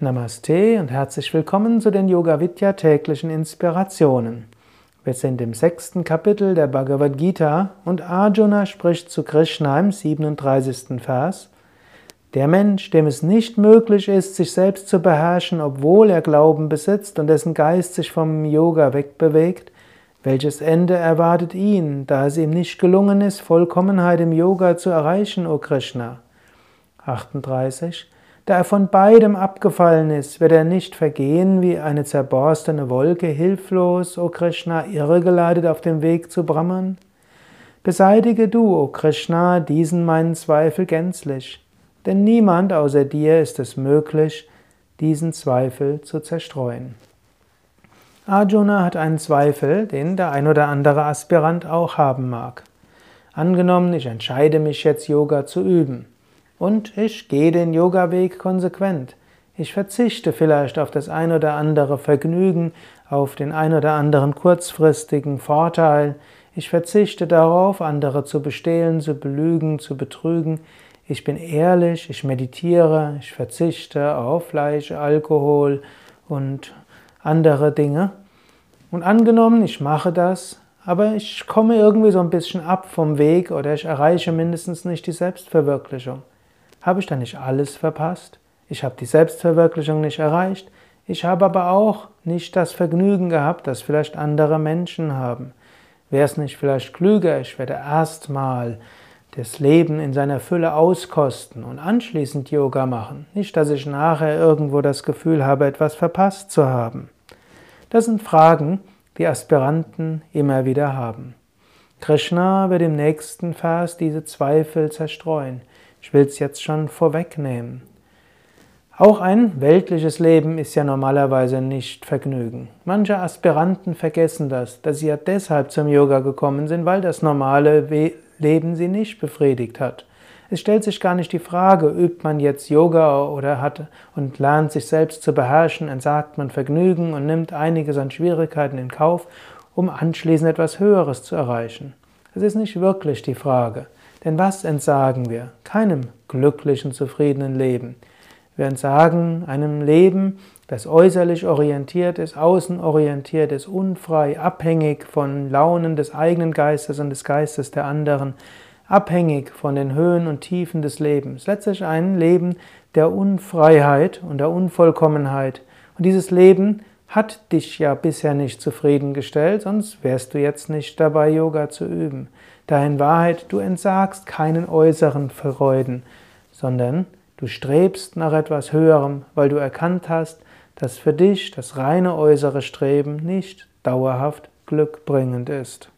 Namaste und herzlich willkommen zu den Yoga Vidya täglichen Inspirationen. Wir sind im sechsten Kapitel der Bhagavad Gita und Arjuna spricht zu Krishna im 37. Vers. Der Mensch, dem es nicht möglich ist, sich selbst zu beherrschen, obwohl er Glauben besitzt und dessen Geist sich vom Yoga wegbewegt, welches Ende erwartet ihn, da es ihm nicht gelungen ist, Vollkommenheit im Yoga zu erreichen, o Krishna? 38 da er von beidem abgefallen ist, wird er nicht vergehen wie eine zerborstene Wolke, hilflos, o Krishna, irregeleitet auf dem Weg zu Brahman? Beseitige du, o Krishna, diesen meinen Zweifel gänzlich, denn niemand außer dir ist es möglich, diesen Zweifel zu zerstreuen. Arjuna hat einen Zweifel, den der ein oder andere Aspirant auch haben mag. Angenommen, ich entscheide mich jetzt Yoga zu üben. Und ich gehe den Yoga-Weg konsequent. Ich verzichte vielleicht auf das ein oder andere Vergnügen, auf den ein oder anderen kurzfristigen Vorteil. Ich verzichte darauf, andere zu bestehlen, zu belügen, zu betrügen. Ich bin ehrlich, ich meditiere, ich verzichte auf Fleisch, Alkohol und andere Dinge. Und angenommen, ich mache das, aber ich komme irgendwie so ein bisschen ab vom Weg oder ich erreiche mindestens nicht die Selbstverwirklichung. Habe ich da nicht alles verpasst? Ich habe die Selbstverwirklichung nicht erreicht. Ich habe aber auch nicht das Vergnügen gehabt, das vielleicht andere Menschen haben. Wäre es nicht vielleicht klüger, ich werde erstmal das Leben in seiner Fülle auskosten und anschließend Yoga machen. Nicht, dass ich nachher irgendwo das Gefühl habe, etwas verpasst zu haben. Das sind Fragen, die Aspiranten immer wieder haben. Krishna wird im nächsten Vers diese Zweifel zerstreuen. Ich will es jetzt schon vorwegnehmen. Auch ein weltliches Leben ist ja normalerweise nicht Vergnügen. Manche Aspiranten vergessen das, dass sie ja deshalb zum Yoga gekommen sind, weil das normale Leben sie nicht befriedigt hat. Es stellt sich gar nicht die Frage, übt man jetzt Yoga oder hat und lernt sich selbst zu beherrschen, entsagt man Vergnügen und nimmt einiges an Schwierigkeiten in Kauf, um anschließend etwas Höheres zu erreichen. Das ist nicht wirklich die Frage. Denn was entsagen wir? Keinem glücklichen, zufriedenen Leben. Wir entsagen einem Leben, das äußerlich orientiert ist, außen orientiert ist, unfrei, abhängig von Launen des eigenen Geistes und des Geistes der anderen, abhängig von den Höhen und Tiefen des Lebens. Letztlich ein Leben der Unfreiheit und der Unvollkommenheit. Und dieses Leben hat dich ja bisher nicht zufriedengestellt, sonst wärst du jetzt nicht dabei, Yoga zu üben. Da in Wahrheit du entsagst keinen äußeren Freuden, sondern du strebst nach etwas Höherem, weil du erkannt hast, dass für dich das reine äußere Streben nicht dauerhaft glückbringend ist.